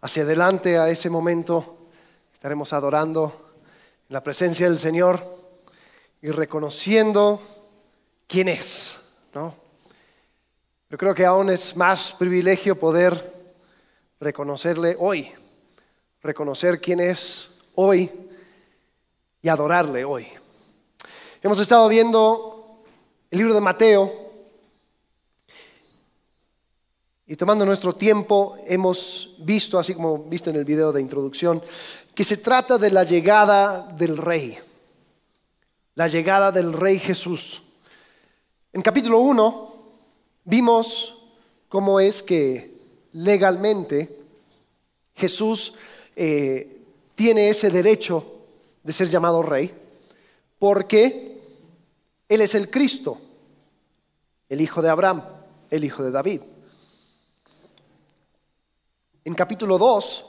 hacia adelante a ese momento. Estaremos adorando en la presencia del Señor y reconociendo quién es, ¿no? Yo creo que aún es más privilegio poder reconocerle hoy, reconocer quién es hoy y adorarle hoy. Hemos estado viendo el libro de Mateo y tomando nuestro tiempo hemos visto, así como viste en el video de introducción, que se trata de la llegada del rey, la llegada del rey Jesús. En capítulo 1 vimos cómo es que legalmente Jesús eh, tiene ese derecho de ser llamado rey, porque Él es el Cristo, el hijo de Abraham, el hijo de David. En capítulo 2,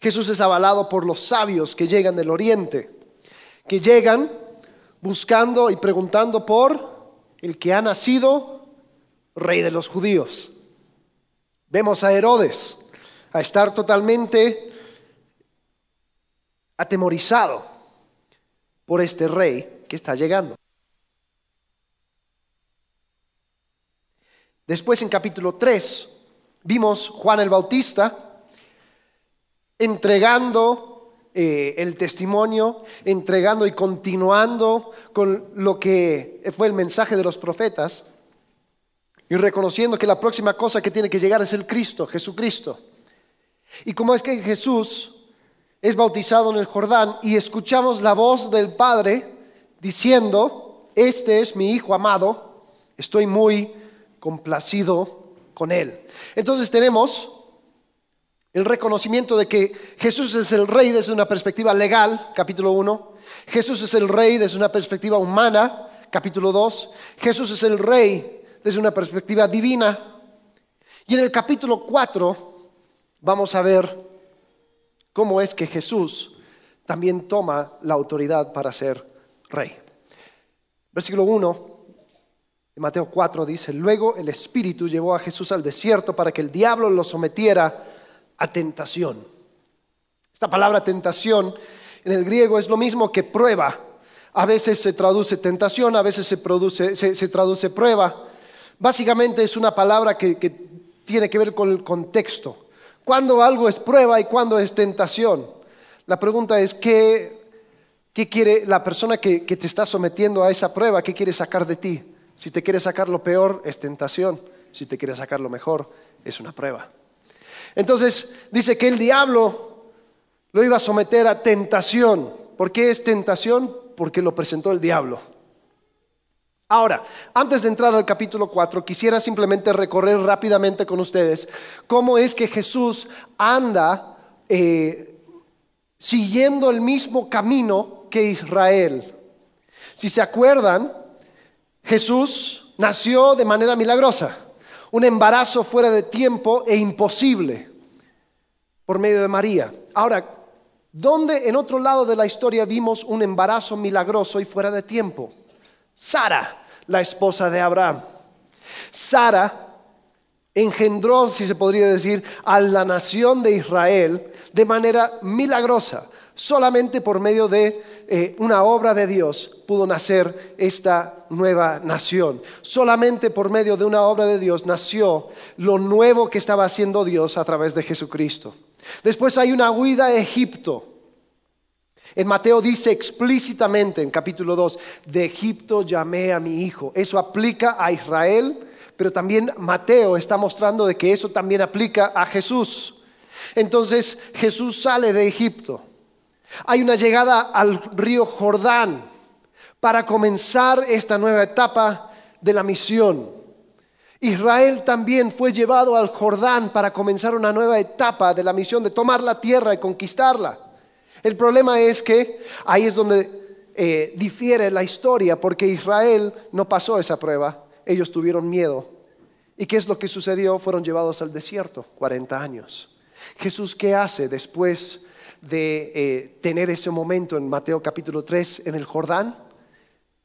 Jesús es avalado por los sabios que llegan del oriente, que llegan buscando y preguntando por el que ha nacido rey de los judíos. Vemos a Herodes a estar totalmente atemorizado por este rey que está llegando. Después en capítulo 3 vimos Juan el Bautista entregando eh, el testimonio, entregando y continuando con lo que fue el mensaje de los profetas y reconociendo que la próxima cosa que tiene que llegar es el Cristo, Jesucristo. Y como es que Jesús es bautizado en el Jordán y escuchamos la voz del Padre diciendo, este es mi Hijo amado, estoy muy complacido con él. Entonces tenemos el reconocimiento de que Jesús es el rey desde una perspectiva legal, capítulo 1. Jesús es el rey desde una perspectiva humana, capítulo 2. Jesús es el rey desde una perspectiva divina. Y en el capítulo 4 vamos a ver cómo es que Jesús también toma la autoridad para ser rey. Versículo 1 de Mateo 4 dice, luego el Espíritu llevó a Jesús al desierto para que el diablo lo sometiera a tentación. Esta palabra tentación en el griego es lo mismo que prueba. A veces se traduce tentación, a veces se, produce, se, traduce prueba. Básicamente es una palabra que, tiene que ver con el contexto. Cuando algo es prueba y cuando es tentación. La pregunta es, ¿qué, qué quiere la persona que, que te está sometiendo a esa prueba? ¿Qué quiere sacar de ti? Si te quiere sacar lo peor, es tentación. Si te quiere sacar lo mejor, es una prueba. Entonces dice que el diablo lo iba a someter a tentación. ¿Por qué es tentación? Porque lo presentó el diablo. Ahora, antes de entrar al capítulo 4, quisiera simplemente recorrer rápidamente con ustedes cómo es que Jesús anda eh, siguiendo el mismo camino que Israel. Si se acuerdan, Jesús nació de manera milagrosa un embarazo fuera de tiempo e imposible por medio de María. Ahora, ¿dónde en otro lado de la historia vimos un embarazo milagroso y fuera de tiempo? Sara, la esposa de Abraham. Sara engendró, si se podría decir, a la nación de Israel de manera milagrosa, solamente por medio de eh, una obra de Dios pudo nacer esta nueva nación. Solamente por medio de una obra de Dios nació lo nuevo que estaba haciendo Dios a través de Jesucristo. Después hay una huida a Egipto. En Mateo dice explícitamente en capítulo 2, de Egipto llamé a mi hijo. Eso aplica a Israel, pero también Mateo está mostrando de que eso también aplica a Jesús. Entonces Jesús sale de Egipto. Hay una llegada al río Jordán para comenzar esta nueva etapa de la misión. Israel también fue llevado al Jordán para comenzar una nueva etapa de la misión de tomar la tierra y conquistarla. El problema es que ahí es donde eh, difiere la historia, porque Israel no pasó esa prueba, ellos tuvieron miedo. ¿Y qué es lo que sucedió? Fueron llevados al desierto, 40 años. Jesús, ¿qué hace después de eh, tener ese momento en Mateo capítulo 3 en el Jordán,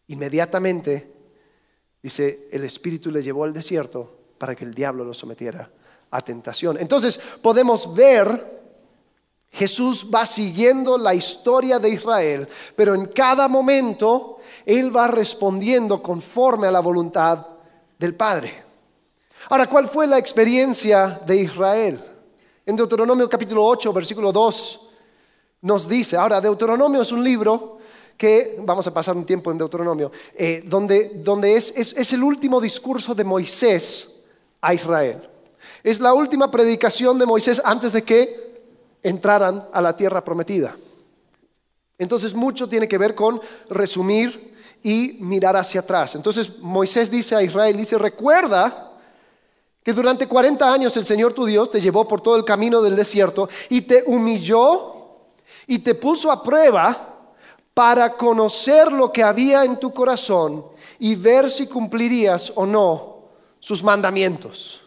inmediatamente, dice, el Espíritu le llevó al desierto para que el diablo lo sometiera a tentación. Entonces podemos ver Jesús va siguiendo la historia de Israel, pero en cada momento Él va respondiendo conforme a la voluntad del Padre. Ahora, ¿cuál fue la experiencia de Israel? En Deuteronomio capítulo 8, versículo 2, nos dice, ahora Deuteronomio es un libro que, vamos a pasar un tiempo en Deuteronomio, eh, donde, es, es el último discurso de Moisés a Israel. Es la última predicación de Moisés antes de que entraran a la tierra prometida. Entonces mucho tiene que ver con resumir y mirar hacia atrás. Entonces Moisés dice a Israel, dice, recuerda que durante 40 años el Señor tu Dios te llevó por todo el camino del desierto y te humilló y te puso a prueba para conocer lo que había en tu corazón y ver si cumplirías o no sus mandamientos.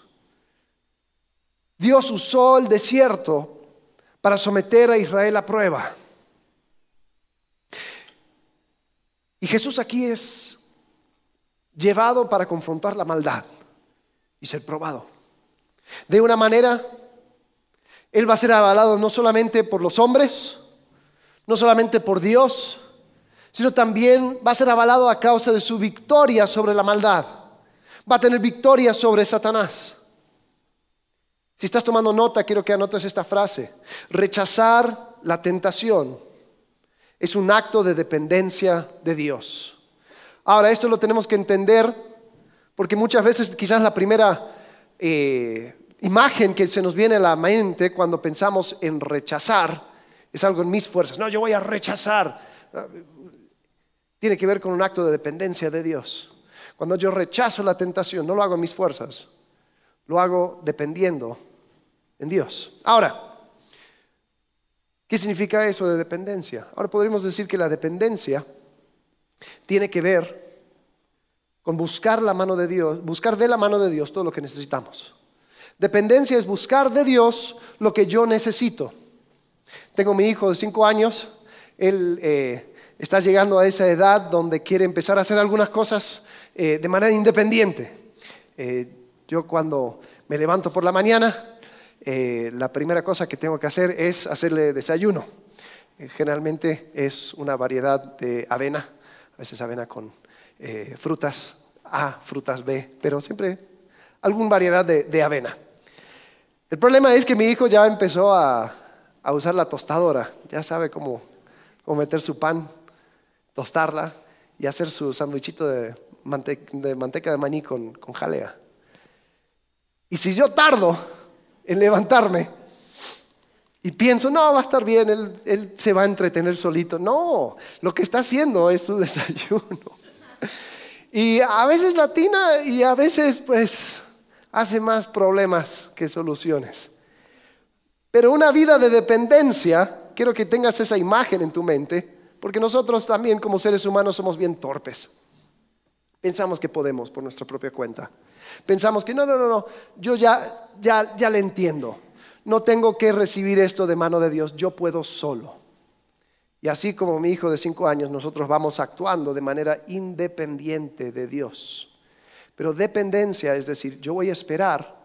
Dios usó el desierto para someter a Israel a prueba. Y Jesús aquí es llevado para confrontar la maldad y ser probado. De una manera, Él va a ser avalado no solamente por los hombres, no solamente por Dios, sino también va a ser avalado a causa de su victoria sobre la maldad. Va a tener victoria sobre Satanás. Si estás tomando nota, quiero que anotes esta frase. Rechazar la tentación es un acto de dependencia de Dios. Ahora, esto lo tenemos que entender porque muchas veces quizás la primera eh, imagen que se nos viene a la mente cuando pensamos en rechazar es algo en mis fuerzas. No, yo voy a rechazar. Tiene que ver con un acto de dependencia de Dios. Cuando yo rechazo la tentación, no lo hago en mis fuerzas, lo hago dependiendo en Dios. Ahora, ¿qué significa eso de dependencia? Ahora podríamos decir que la dependencia tiene que ver con buscar la mano de Dios, buscar de la mano de Dios todo lo que necesitamos. Dependencia es buscar de Dios lo que yo necesito. Tengo mi hijo de cinco años, él eh, está llegando a esa edad donde quiere empezar a hacer algunas cosas eh, de manera independiente. Eh, yo cuando me levanto por la mañana, la primera cosa que tengo que hacer es hacerle desayuno. generalmente es una variedad de avena, a veces avena con frutas A, frutas B, pero siempre alguna variedad de, avena. El problema es que mi hijo ya empezó a, usar la tostadora, ya sabe cómo, meter su pan, tostarla y hacer su sandwichito de, manteca de maní con, con jalea. Y si yo tardo en levantarme y pienso, no, va a estar bien, él, se va a entretener solito. No, lo que está haciendo es su desayuno. Y a veces latina y a veces pues hace más problemas que soluciones. Pero una vida de dependencia, quiero que tengas esa imagen en tu mente, porque nosotros también como seres humanos somos bien torpes. Pensamos que podemos por nuestra propia cuenta. Pensamos que no, no, no, no, yo ya, ya, ya le entiendo. No tengo que recibir esto de mano de Dios, yo puedo solo. Y así como mi hijo de cinco años, nosotros vamos actuando de manera independiente de Dios. Pero dependencia es decir, yo voy a esperar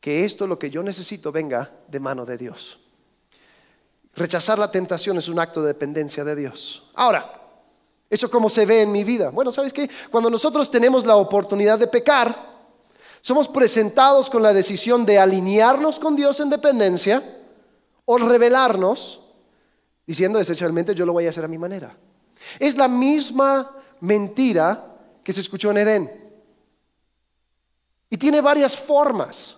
que esto, lo que yo necesito, venga de mano de Dios. Rechazar la tentación es un acto de dependencia de Dios. Ahora, ¿eso cómo se ve en mi vida? Bueno, ¿sabes qué? Cuando nosotros tenemos la oportunidad de pecar, somos presentados con la decisión de alinearnos con Dios en dependencia o revelarnos diciendo esencialmente yo lo voy a hacer a mi manera. Es la misma mentira que se escuchó en Edén. Y tiene varias formas.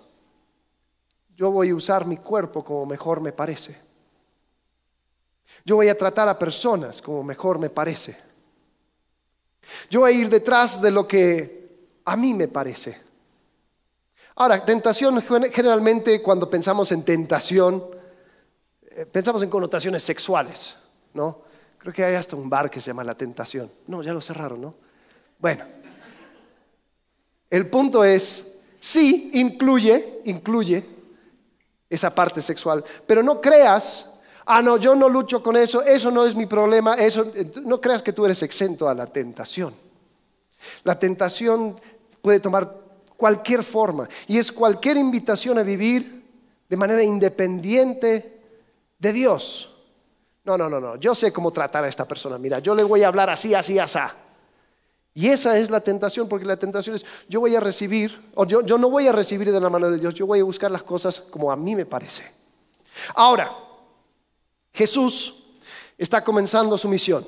Yo voy a usar mi cuerpo como mejor me parece. Yo voy a tratar a personas como mejor me parece. Yo voy a ir detrás de lo que a mí me parece. Ahora, tentación, generalmente cuando pensamos en tentación, eh, pensamos en connotaciones sexuales, ¿no? Creo que hay hasta un bar que se llama La Tentación. No, ya lo cerraron, ¿no? Bueno, el punto es, sí, incluye, incluye esa parte sexual, pero no creas, ah, no, yo no lucho con eso, eso no es mi problema, eso, no creas que tú eres exento a la tentación. La tentación puede tomar cualquier forma. Y es cualquier invitación a vivir de manera independiente de Dios. No, no, no, no. Yo sé cómo tratar a esta persona. Mira, yo le voy a hablar así, así, así. Y esa es la tentación, porque la tentación es, yo voy a recibir, o yo, no voy a recibir de la mano de Dios, yo voy a buscar las cosas como a mí me parece. Ahora, Jesús está comenzando su misión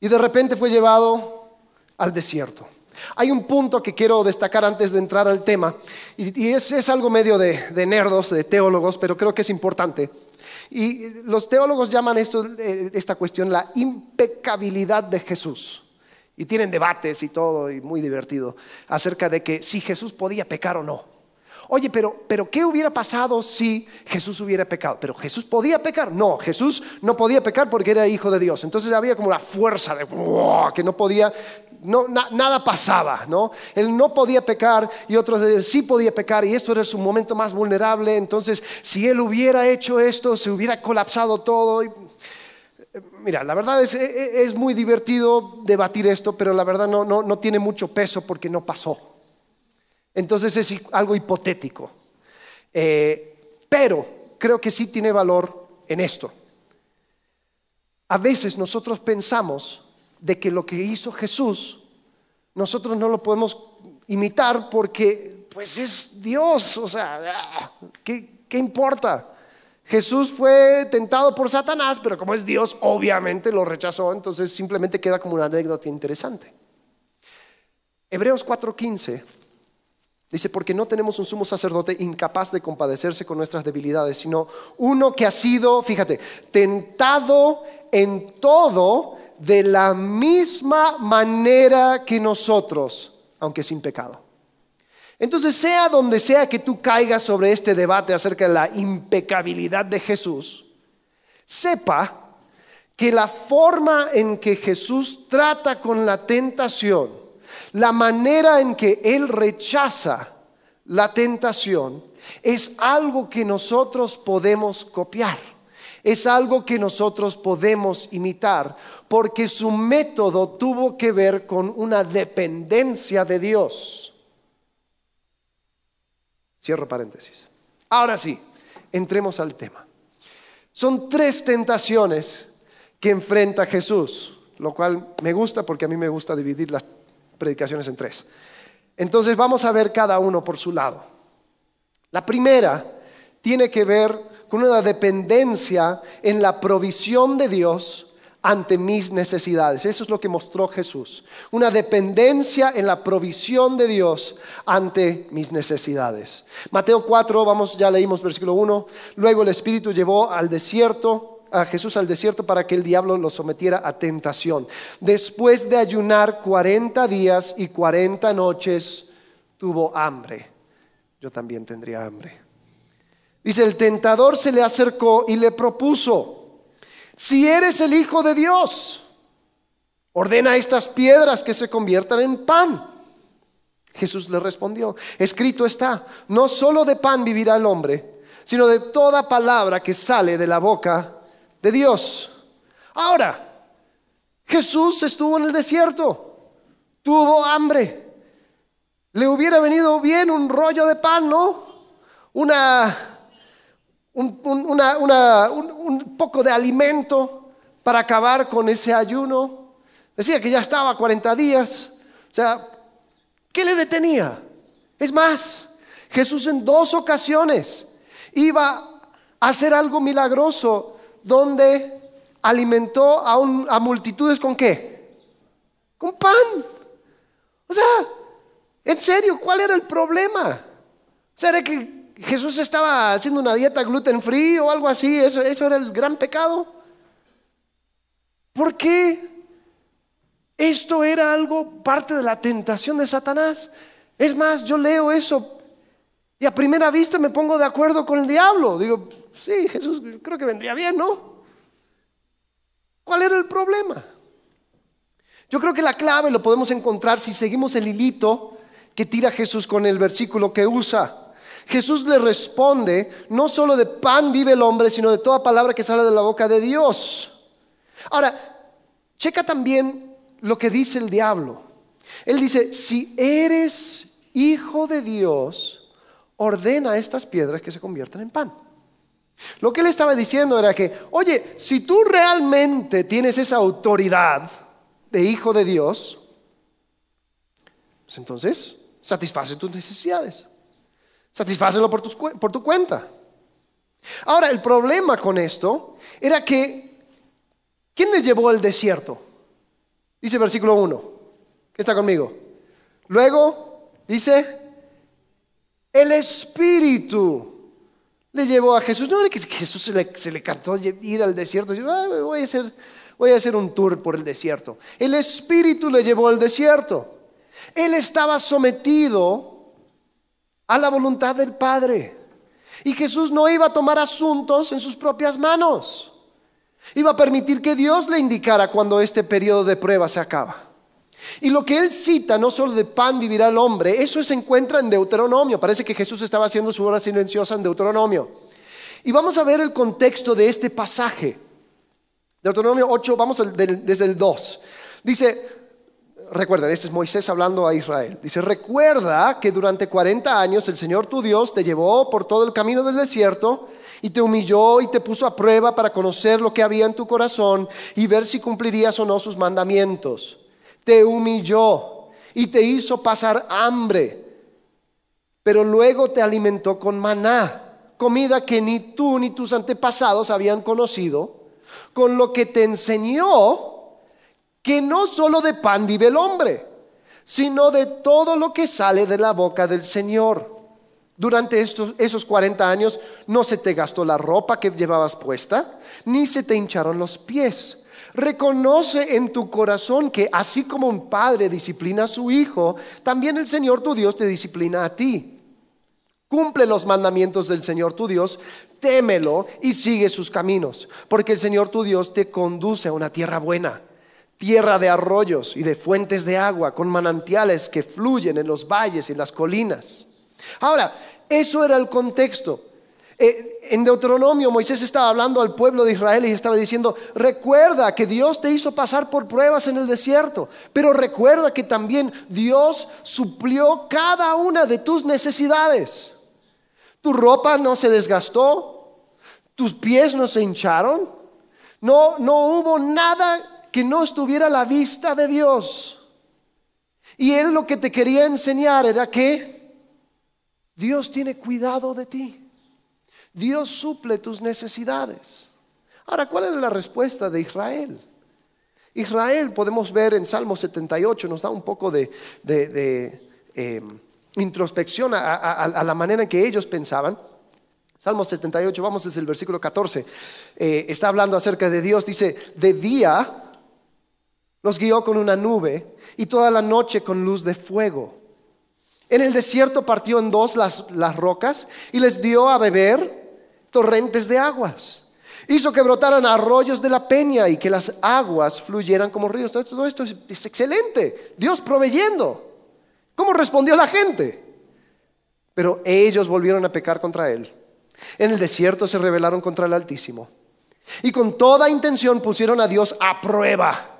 y de repente fue llevado al desierto. Hay un punto que quiero destacar antes de entrar al tema, y, es, algo medio de, de, nerdos, de teólogos, pero creo que es importante. Y los teólogos llaman esto, eh, esta cuestión la impecabilidad de Jesús. Y tienen debates y todo, y muy divertido, acerca de que si Jesús podía pecar o no. Oye, pero, pero ¿qué hubiera pasado si Jesús hubiera pecado? Pero Jesús podía pecar. No, Jesús no podía pecar porque era hijo de Dios. Entonces había como la fuerza de que no podía, no, nada pasaba, ¿no? Él no podía pecar y otros sí podía pecar y esto era su momento más vulnerable. Entonces, si él hubiera hecho esto, se hubiera colapsado todo. Mira, la verdad es, es, muy divertido debatir esto, pero la verdad no, no, no tiene mucho peso porque no pasó. Entonces es algo hipotético. Eh, pero creo que sí tiene valor en esto. A veces nosotros pensamos de que lo que hizo Jesús, nosotros no lo podemos imitar porque pues es Dios, o sea, ah, ¿qué, qué importa? Jesús fue tentado por Satanás, pero como es Dios, obviamente lo rechazó, entonces simplemente queda como una anécdota interesante. Hebreos 4:15 Dice, porque no tenemos un sumo sacerdote incapaz de compadecerse con nuestras debilidades, sino uno que ha sido, fíjate, tentado en todo de la misma manera que nosotros, aunque sin pecado. Entonces, sea donde sea que tú caigas sobre este debate acerca de la impecabilidad de Jesús, sepa que la forma en que Jesús trata con la tentación, la manera en que Él rechaza la tentación es algo que nosotros podemos copiar, es algo que nosotros podemos imitar, porque su método tuvo que ver con una dependencia de Dios. Cierro paréntesis. Ahora sí, entremos al tema. Son tres tentaciones que enfrenta Jesús, lo cual me gusta porque a mí me gusta dividir las predicaciones en tres. Entonces vamos a ver cada uno por su lado. La primera tiene que ver con una dependencia en la provisión de Dios ante mis necesidades. Eso es lo que mostró Jesús. Una dependencia en la provisión de Dios ante mis necesidades. Mateo 4, vamos, ya leímos versículo 1. Luego el Espíritu llevó al desierto a Jesús al desierto para que el diablo lo sometiera a tentación. Después de ayunar 40 días y 40 noches, tuvo hambre. Yo también tendría hambre. Dice, el tentador se le acercó y le propuso, si eres el Hijo de Dios, ordena estas piedras que se conviertan en pan. Jesús le respondió, escrito está, no solo de pan vivirá el hombre, sino de toda palabra que sale de la boca de Dios. Ahora, Jesús estuvo en el desierto, tuvo hambre. Le hubiera venido bien un rollo de pan, ¿no? Una, un, un poco de alimento para acabar con ese ayuno. Decía que ya estaba 40 días. O sea, ¿qué le detenía? Es más, Jesús en dos ocasiones iba a hacer algo milagroso donde alimentó a, a multitudes con qué? Con pan. O sea, en serio, ¿cuál era el problema? O sea, ¿era que Jesús estaba haciendo una dieta gluten free o algo así? ¿Eso, eso era el gran pecado? ¿Por qué? Esto era algo parte de la tentación de Satanás. Es más, yo leo eso y a primera vista me pongo de acuerdo con el diablo. Digo, sí, Jesús creo que vendría bien, ¿no? ¿Cuál era el problema? Yo creo que la clave lo podemos encontrar si seguimos el hilito que tira Jesús con el versículo que usa. Jesús le responde, no solo de pan vive el hombre, sino de toda palabra que sale de la boca de Dios. Ahora, checa también lo que dice el diablo. Él dice, si eres Hijo de Dios, ordena estas piedras que se conviertan en pan. Lo que él estaba diciendo era que, oye, si tú realmente tienes esa autoridad de hijo de Dios, pues entonces satisface tus necesidades. Satisfácelo por, tu cuenta. Ahora, el problema con esto era que, ¿quién le llevó al desierto? Dice versículo 1, ¿qué está conmigo? Luego, dice, el Espíritu le llevó a Jesús. No era que Jesús se le, cantó ir al desierto. voy, a hacer, voy a hacer un tour por el desierto. El Espíritu le llevó al desierto. Él estaba sometido a la voluntad del Padre. Y Jesús no iba a tomar asuntos en sus propias manos. Iba a permitir que Dios le indicara cuando este periodo de prueba se acaba. Y lo que él cita, no solo de pan vivirá el hombre, eso se encuentra en Deuteronomio. Parece que Jesús estaba haciendo su hora silenciosa en Deuteronomio. Y vamos a ver el contexto de este pasaje. Deuteronomio 8, vamos desde el 2. Dice, recuerden, este es Moisés hablando a Israel. Dice, recuerda que durante 40 años el Señor tu Dios te llevó por todo el camino del desierto y te humilló y te puso a prueba para conocer lo que había en tu corazón y ver si cumplirías o no sus mandamientos te humilló y te hizo pasar hambre, pero luego te alimentó con maná, comida que ni tú ni tus antepasados habían conocido, con lo que te enseñó que no solo de pan vive el hombre, sino de todo lo que sale de la boca del Señor. Durante estos, esos 40 años no se te gastó la ropa que llevabas puesta, ni se te hincharon los pies Reconoce en tu corazón que así como un padre disciplina a su hijo, también el Señor tu Dios te disciplina a ti. Cumple los mandamientos del Señor tu Dios, témelo y sigue sus caminos, porque el Señor tu Dios te conduce a una tierra buena, tierra de arroyos y de fuentes de agua, con manantiales que fluyen en los valles y las colinas. Ahora, eso era el contexto. Eh, en Deuteronomio Moisés estaba hablando al pueblo de Israel y estaba diciendo, recuerda que Dios te hizo pasar por pruebas en el desierto, pero recuerda que también Dios suplió cada una de tus necesidades. Tu ropa no se desgastó, tus pies no se hincharon, no, no hubo nada que no estuviera a la vista de Dios. Y Él lo que te quería enseñar era que Dios tiene cuidado de ti. Dios suple tus necesidades. Ahora, ¿cuál es la respuesta de Israel? Israel, podemos ver en Salmo 78, nos da un poco de, eh, introspección a, la manera en que ellos pensaban. Salmo 78, vamos desde el versículo 14, eh, está hablando acerca de Dios, dice, de día los guió con una nube y toda la noche con luz de fuego. En el desierto partió en dos las, las rocas y les dio a beber torrentes de aguas. Hizo que brotaran arroyos de la peña y que las aguas fluyeran como ríos. Todo esto es, excelente. Dios proveyendo. ¿Cómo respondió la gente? Pero ellos volvieron a pecar contra Él. En el desierto se rebelaron contra el Altísimo. Y con toda intención pusieron a Dios a prueba.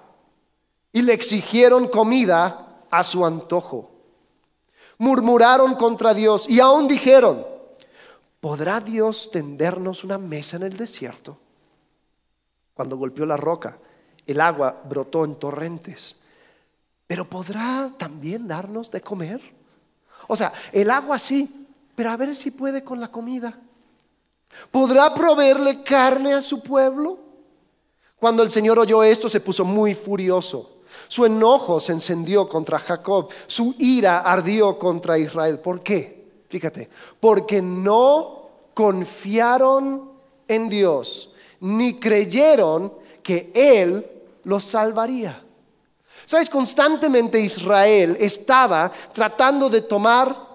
Y le exigieron comida a su antojo. Murmuraron contra Dios y aún dijeron, ¿Podrá Dios tendernos una mesa en el desierto? Cuando golpeó la roca, el agua brotó en torrentes. Pero ¿podrá también darnos de comer? O sea, el agua sí, pero a ver si puede con la comida. ¿Podrá proveerle carne a su pueblo? Cuando el Señor oyó esto se puso muy furioso. Su enojo se encendió contra Jacob, su ira ardió contra Israel. ¿Por qué? Fíjate, porque no confiaron en Dios, ni creyeron que Él los salvaría. Sabes, constantemente Israel estaba tratando de tomar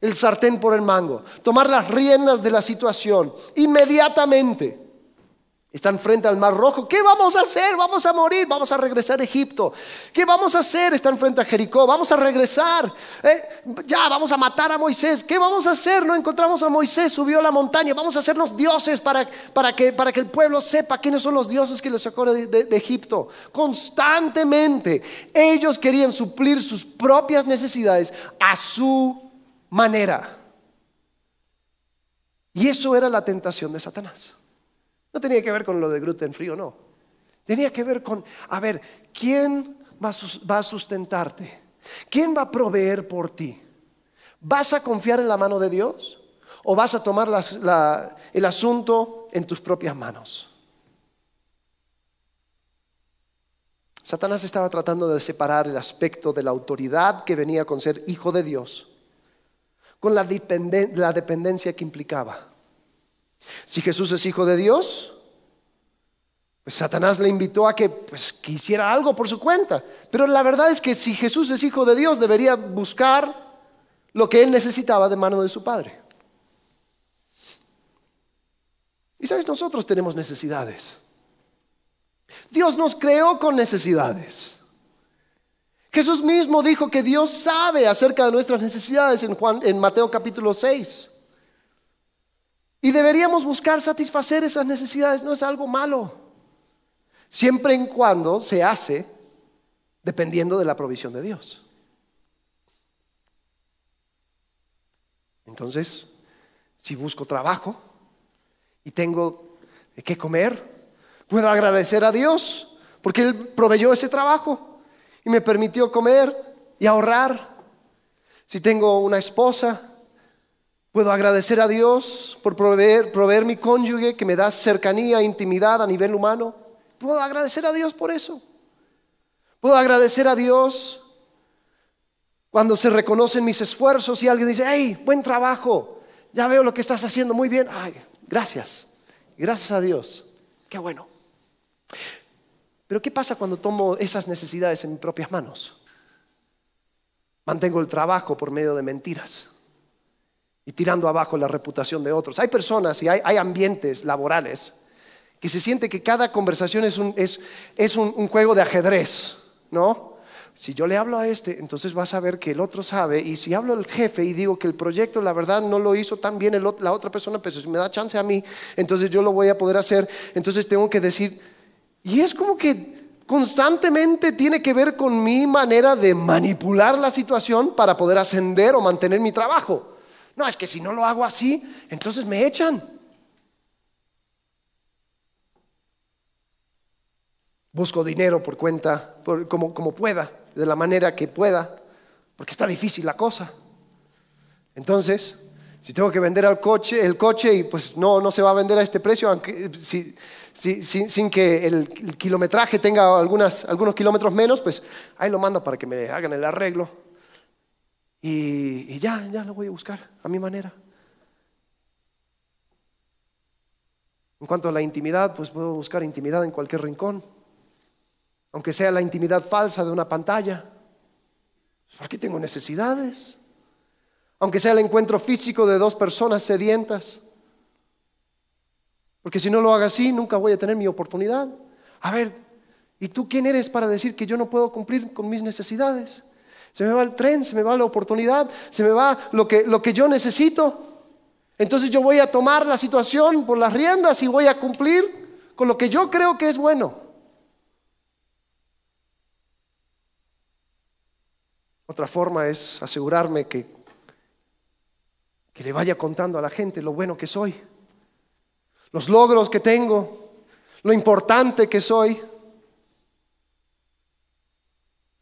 el sartén por el mango, tomar las riendas de la situación. Inmediatamente Están frente al Mar Rojo. ¿Qué vamos a hacer? Vamos a morir, vamos a regresar a Egipto. ¿Qué vamos a hacer? Están frente a Jericó. Vamos a regresar. ¿Eh? Ya, vamos a matar a Moisés. ¿Qué vamos a hacer? No encontramos a Moisés, subió a la montaña. Vamos a hacernos dioses para, para, que, para que el pueblo sepa quiénes son los dioses que les sacó de, de Egipto. Constantemente ellos querían suplir sus propias necesidades a su manera. Y eso era la tentación de Satanás. No tenía que ver con lo de gluten frío, no. Tenía que ver con, a ver, ¿quién va a sustentarte? ¿Quién va a proveer por ti? ¿Vas a confiar en la mano de Dios? ¿O vas a tomar el asunto en tus propias manos? Satanás estaba tratando de separar el aspecto de la autoridad que venía con ser hijo de Dios con la, dependencia que implicaba. Si Jesús es hijo de Dios, pues Satanás le invitó a que, pues, hiciera algo por su cuenta. Pero la verdad es que si Jesús es hijo de Dios, debería buscar lo que él necesitaba de mano de su Padre. Y sabes, nosotros tenemos necesidades. Dios nos creó con necesidades. Jesús mismo dijo que Dios sabe acerca de nuestras necesidades en, Juan, en Mateo capítulo 6. Y deberíamos buscar satisfacer esas necesidades, no es algo malo, siempre en cuando se hace dependiendo de la provisión de Dios. Entonces, si busco trabajo y tengo que comer, puedo agradecer a Dios porque Él proveyó ese trabajo y me permitió comer y ahorrar. Si tengo una esposa Puedo agradecer a Dios por proveer, mi cónyuge que me da cercanía, intimidad a nivel humano. Puedo agradecer a Dios por eso. Puedo agradecer a Dios cuando se reconocen mis esfuerzos y alguien dice, hey, buen trabajo, ya veo lo que estás haciendo muy bien. Ay, gracias. Gracias a Dios. Qué bueno. Pero ¿qué pasa cuando tomo esas necesidades en mis propias manos? Mantengo el trabajo por medio de mentiras y tirando abajo la reputación de otros. Hay personas y hay, ambientes laborales que se siente que cada conversación es, un, es, un, juego de ajedrez, ¿no? Si yo le hablo a este, entonces vas a ver que el otro sabe. Y si hablo al jefe y digo que el proyecto, la verdad, no lo hizo tan bien la otra persona, pero si me da chance a mí, entonces yo lo voy a poder hacer. Entonces tengo que decir, y es como que constantemente tiene que ver con mi manera de manipular la situación para poder ascender o mantener mi trabajo. No, es que si no lo hago así, entonces me echan. Busco dinero por cuenta, como, como pueda, de la manera que pueda, porque está difícil la cosa. Entonces, si tengo que vender el coche, el coche y pues no, no se va a vender a este precio, aunque, sin que el, kilometraje tenga algunos kilómetros menos, pues ahí lo mando para que me hagan el arreglo. Y, ya, ya lo voy a buscar a mi manera. En cuanto a la intimidad, pues puedo buscar intimidad en cualquier rincón, aunque sea la intimidad falsa de una pantalla. Porque tengo necesidades. Aunque sea el encuentro físico de dos personas sedientas. Porque si no lo hago así, nunca voy a tener mi oportunidad. A ver, ¿y tú quién eres para decir que yo no puedo cumplir con mis necesidades? Se me va el tren, se me va la oportunidad, se me va lo que, lo que yo necesito. Entonces yo voy a tomar la situación por las riendas y voy a cumplir con lo que yo creo que es bueno. Otra forma es asegurarme que, que le vaya contando a la gente lo bueno que soy, los logros que tengo, lo importante que soy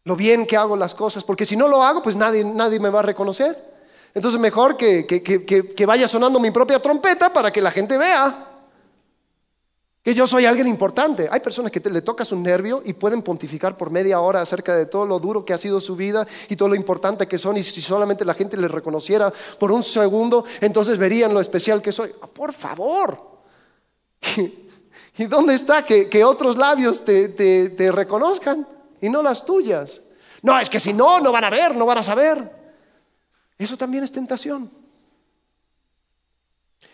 lo bien que hago las cosas, porque si no lo hago, pues nadie, nadie me va a reconocer. Entonces mejor que, que, vaya sonando mi propia trompeta para que la gente vea que yo soy alguien importante. Hay personas que le tocas un nervio y pueden pontificar por media hora acerca de todo lo duro que ha sido su vida y todo lo importante que son. Y si solamente la gente les reconociera por un segundo, entonces verían lo especial que soy. Ah, por favor. ¿Y dónde está que, otros labios te, te reconozcan? Y no las tuyas. No, es que si no, no van a ver, no van a saber. Eso también es tentación.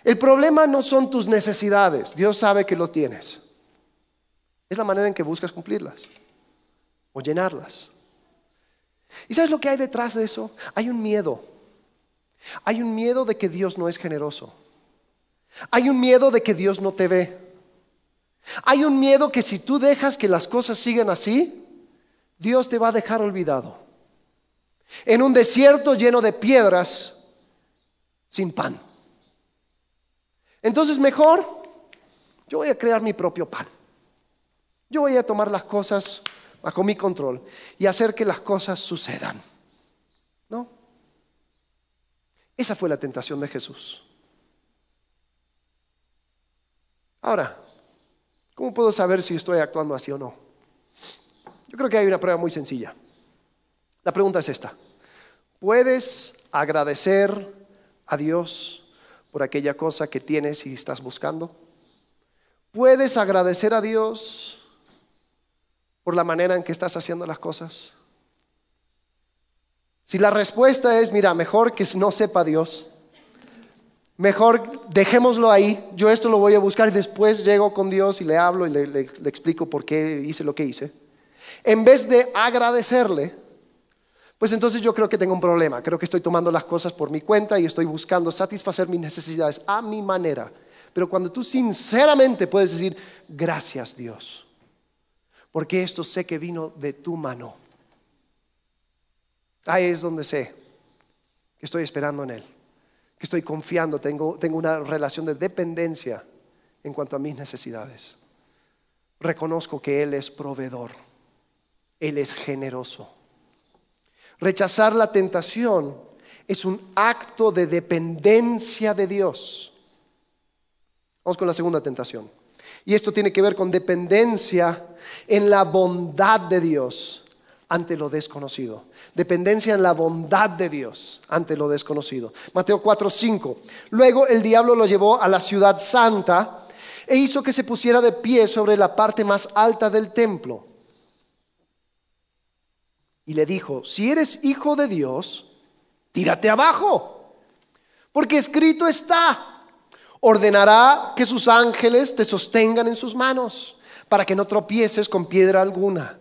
El problema no son tus necesidades, Dios sabe que lo tienes. Es la manera en que buscas cumplirlas o llenarlas. ¿Y sabes lo que hay detrás de eso? Hay un miedo. Hay un miedo de que Dios no es generoso. Hay un miedo de que Dios no te ve. Hay un miedo que si tú dejas que las cosas sigan así, Dios te va a dejar olvidado. En un desierto lleno de piedras, sin pan. Entonces mejor, yo voy a crear mi propio pan. Yo voy a tomar las cosas bajo mi control y hacer que las cosas sucedan. ¿No? Esa fue la tentación de Jesús. Ahora, ¿cómo puedo saber si estoy actuando así o no? Creo que hay una prueba muy sencilla. La pregunta es esta. ¿Puedes agradecer a Dios por aquella cosa que tienes y estás buscando? ¿Puedes agradecer a Dios por la manera en que estás haciendo las cosas? Si la respuesta es, mira, mejor que no sepa Dios, mejor dejémoslo ahí, yo esto lo voy a buscar y después llego con Dios y le hablo y le, explico por qué hice lo que hice, en vez de agradecerle, pues entonces yo creo que tengo un problema, creo que estoy tomando las cosas por mi cuenta y estoy buscando satisfacer mis necesidades a mi manera. Pero cuando tú sinceramente puedes decir, gracias Dios, porque esto sé que vino de tu mano. Ahí es donde sé que estoy esperando en Él, que estoy confiando, tengo, tengo una relación de dependencia en cuanto a mis necesidades. Reconozco que Él es proveedor, Él es generoso. Rechazar la tentación es un acto de dependencia de Dios. Vamos con la segunda tentación. Y esto tiene que ver con dependencia en la bondad de Dios ante lo desconocido. Dependencia en la bondad de Dios ante lo desconocido. Mateo 4:5. Luego el diablo lo llevó a la ciudad santa e hizo que se pusiera de pie sobre la parte más alta del templo. Y le dijo, si eres hijo de Dios, tírate abajo, porque escrito está Ordenará que sus ángeles te sostengan en sus manos para que no tropieces con piedra alguna.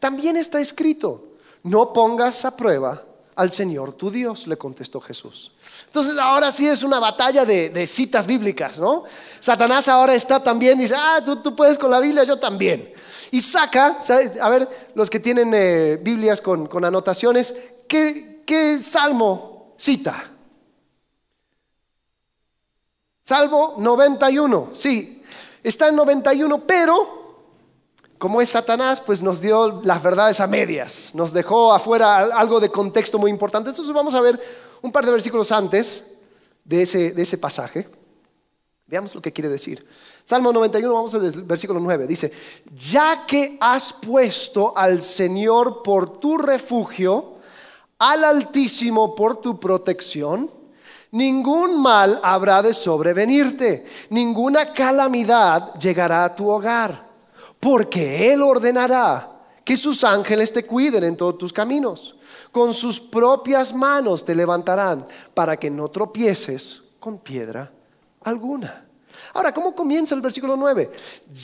También está escrito, no pongas a prueba al Señor tu Dios, le contestó Jesús. Entonces ahora sí es una batalla de, citas bíblicas, ¿no? Satanás ahora está también, dice, ah, tú, puedes con la Biblia, yo también. Y saca, a ver, los que tienen eh, Biblias con, anotaciones, ¿qué salmo cita? Salvo 91, sí, está en 91, pero como es Satanás, pues nos dio las verdades a medias, nos dejó afuera algo de contexto muy importante. Entonces vamos a ver un par de versículos antes de ese, de ese pasaje. Veamos lo que quiere decir. Salmo 91, vamos al versículo 9. Dice, ya que has puesto al Señor por tu refugio, al Altísimo por tu protección, Ningún mal habrá de sobrevenirte, ninguna calamidad llegará a tu hogar, porque Él ordenará que sus ángeles te cuiden en todos tus caminos. Con sus propias manos te levantarán para que no tropieces con piedra alguna. Ahora, ¿cómo comienza el versículo 9?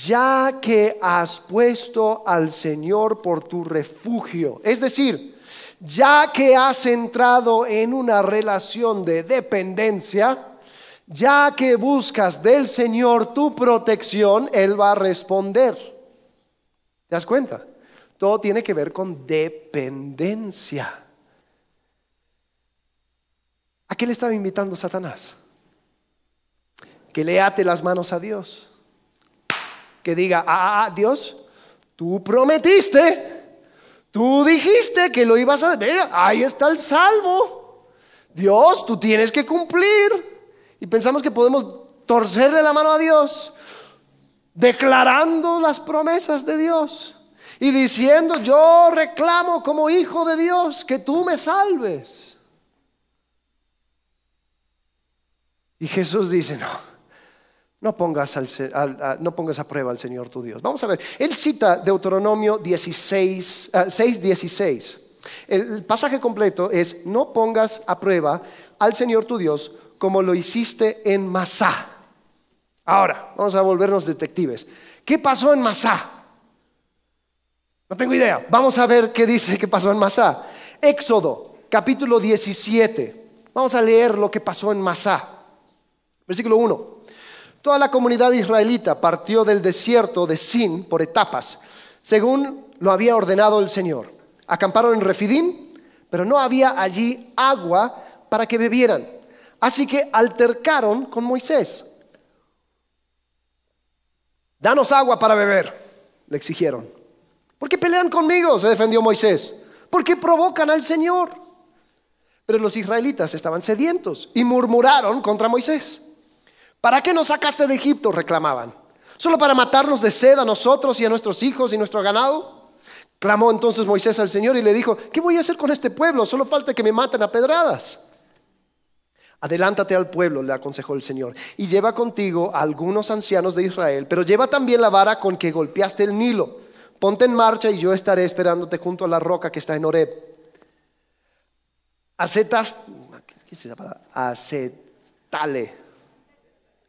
Ya que has puesto al Señor por tu refugio. Es decir, ya que has entrado en una relación de dependencia, ya que buscas del Señor tu protección, Él va a responder. ¿Te das cuenta? Todo tiene que ver con dependencia. ¿A qué le estaba invitando Satanás? Que le ate las manos a Dios. Que diga, ah, ah, ah Dios, tú prometiste Tú dijiste que lo ibas a... ver, ahí está el salvo. Dios, tú tienes que cumplir. Y pensamos que podemos torcerle la mano a Dios, declarando las promesas de Dios y diciendo, yo reclamo como hijo de Dios que tú me salves. Y Jesús dice, no. No pongas, no pongas, a prueba al Señor tu Dios. Vamos a ver, él cita Deuteronomio 16, 6, 16. El pasaje completo es, no pongas a prueba al Señor tu Dios como lo hiciste en Masá. Ahora, vamos a volvernos detectives. ¿Qué pasó en Masá? No tengo idea. Vamos a ver qué dice que pasó en Masá. Éxodo, capítulo 17. Vamos a leer lo que pasó en Masá. Versículo 1. Toda la comunidad israelita partió del desierto de Sin por etapas, según lo había ordenado el Señor. Acamparon en Refidín, pero no había allí agua para que bebieran. Así que altercaron con Moisés. Danos agua para beber, le exigieron. ¿Por qué pelean conmigo? se defendió Moisés. ¿Por qué provocan al Señor? Pero los israelitas estaban sedientos y murmuraron contra Moisés. ¿Para qué nos sacaste de Egipto? reclamaban. ¿Solo para matarnos de sed a nosotros y a nuestros hijos y nuestro ganado? Clamó entonces Moisés al Señor y le dijo, ¿qué voy a hacer con este pueblo? Solo falta que me maten a pedradas. Adelántate al pueblo, le aconsejó el Señor, y lleva contigo a algunos ancianos de Israel, pero lleva también la vara con que golpeaste el Nilo. Ponte en marcha y yo estaré esperándote junto a la roca que está en Horeb. Acetas, ¿qué se llama? Acetale.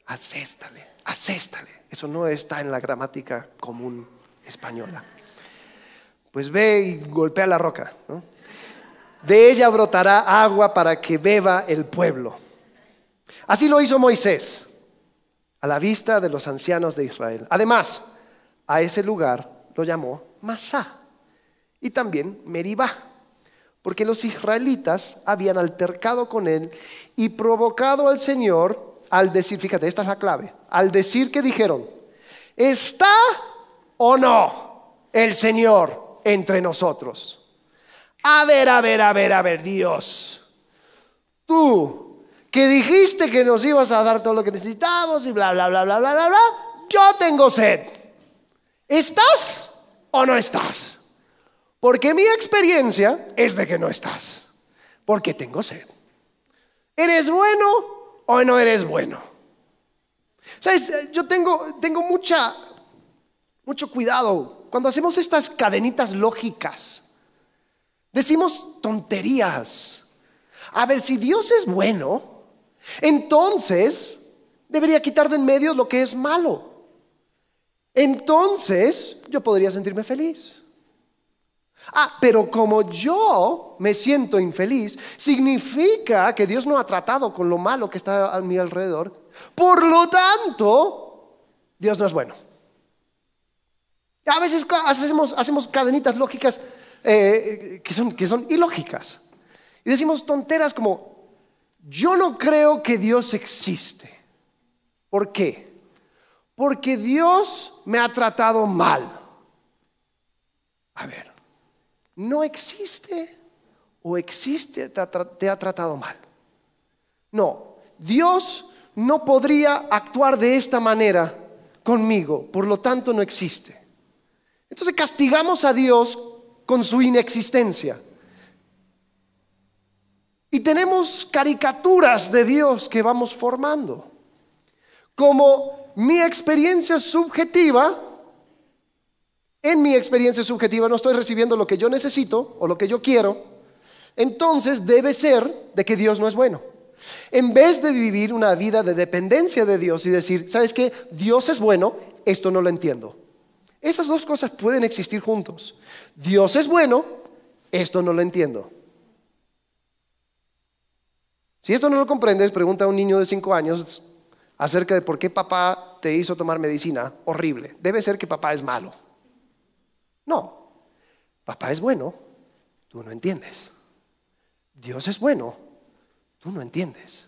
Acéstale, acéstale. Eso no está en la gramática común española. Pues ve y golpea la roca. De ella brotará agua para que beba el pueblo. Así lo hizo Moisés a la vista de los ancianos de Israel. Además, a ese lugar lo llamó Masá y también Meribá, porque los israelitas habían altercado con él y provocado al Señor al decir, fíjate, esta es la clave, al decir que dijeron, ¿está o no el Señor entre nosotros? A ver, a ver, a ver, a ver, Dios, tú que dijiste que nos ibas a dar todo lo que necesitamos y bla, bla, bla, bla, bla, bla, bla, yo tengo sed. ¿Estás o no estás? Porque mi experiencia es de que no estás, porque tengo sed. ¿Eres bueno o no eres bueno? Sabes, yo tengo, tengo mucha, mucho cuidado cuando hacemos estas cadenitas lógicas. Decimos tonterías. A ver, si Dios es bueno, entonces debería quitar de en medio lo que es malo entonces yo podría sentirme feliz. Ah, pero como yo me siento infeliz, significa que Dios no ha tratado con lo malo que está a mi alrededor. Por lo tanto, Dios no es bueno. A veces hacemos, cadenitas lógicas eh, que, son, que son ilógicas. Y decimos tonteras como, yo no creo que Dios existe. ¿Por qué? porque Dios me ha tratado mal. A ver, ¿no existe o existe, te ha tratado mal? No, Dios no podría actuar de esta manera conmigo, por lo tanto no existe. Entonces castigamos a Dios con su inexistencia. Y tenemos caricaturas de Dios que vamos formando. Como mi experiencia subjetiva, en mi experiencia subjetiva no estoy recibiendo lo que yo necesito o lo que yo quiero, entonces debe ser de que Dios no es bueno. En vez de vivir una vida de dependencia de Dios y decir, ¿sabes qué? Dios es bueno, esto no lo entiendo. Esas dos cosas pueden existir juntos. Dios es bueno, esto no lo entiendo. Si esto no lo comprendes, pregunta a un niño de cinco años, acerca de por qué papá te hizo tomar medicina horrible. Debe ser que papá es malo. No, papá es bueno, tú no entiendes. Dios es bueno, tú no entiendes.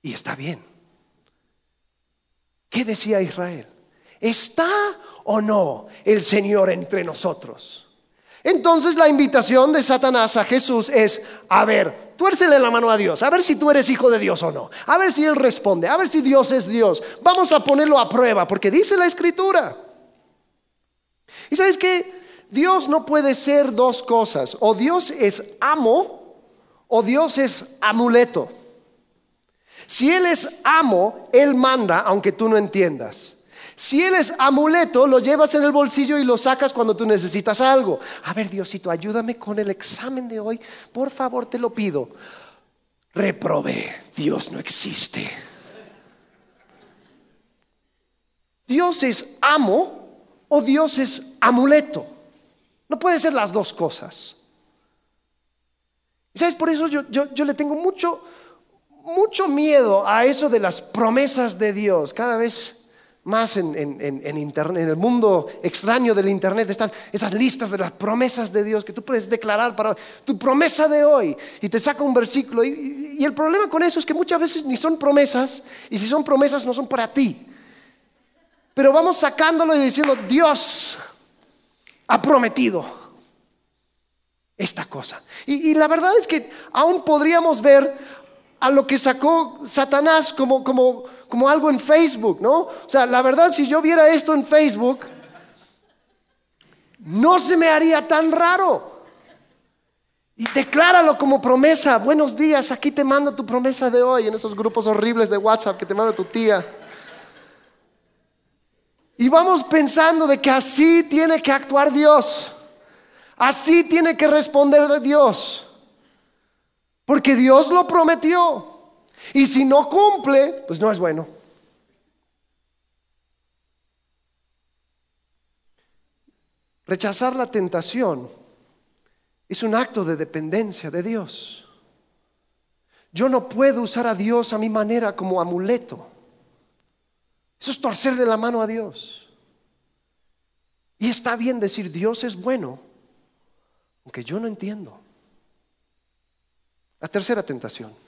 Y está bien. ¿Qué decía Israel? ¿Está o no el Señor entre nosotros? Entonces la invitación de Satanás a Jesús es, a ver, tuércele la mano a Dios, a ver si tú eres hijo de Dios o no, a ver si Él responde, a ver si Dios es Dios. Vamos a ponerlo a prueba, porque dice la escritura. Y sabes que Dios no puede ser dos cosas, o Dios es amo o Dios es amuleto. Si Él es amo, Él manda aunque tú no entiendas. Si Él es amuleto, lo llevas en el bolsillo y lo sacas cuando tú necesitas algo. A ver, Diosito, ayúdame con el examen de hoy. Por favor, te lo pido. Reprobé. Dios no existe. Dios es amo o Dios es amuleto. No puede ser las dos cosas. ¿Y sabes? Por eso yo, yo, le tengo mucho, mucho miedo a eso de las promesas de Dios. Cada vez más en, en, internet, en el mundo extraño del internet están esas listas de las promesas de Dios que tú puedes declarar para tu promesa de hoy y te saca un versículo. Y, y, el problema con eso es que muchas veces ni son promesas y si son promesas no son para ti. Pero vamos sacándolo y diciendo, Dios ha prometido esta cosa. Y, y la verdad es que aún podríamos ver a lo que sacó Satanás como, como como algo en Facebook, ¿no? O sea, la verdad, si yo viera esto en Facebook, no se me haría tan raro. Y decláralo como promesa. Buenos días, aquí te mando tu promesa de hoy en esos grupos horribles de WhatsApp que te manda tu tía. Y vamos pensando de que así tiene que actuar Dios. Así tiene que responder de Dios. Porque Dios lo prometió. Y si no cumple, pues no es bueno. Rechazar la tentación es un acto de dependencia de Dios. Yo no puedo usar a Dios a mi manera como amuleto. Eso es torcerle la mano a Dios. Y está bien decir Dios es bueno, aunque yo no entiendo. La tercera tentación.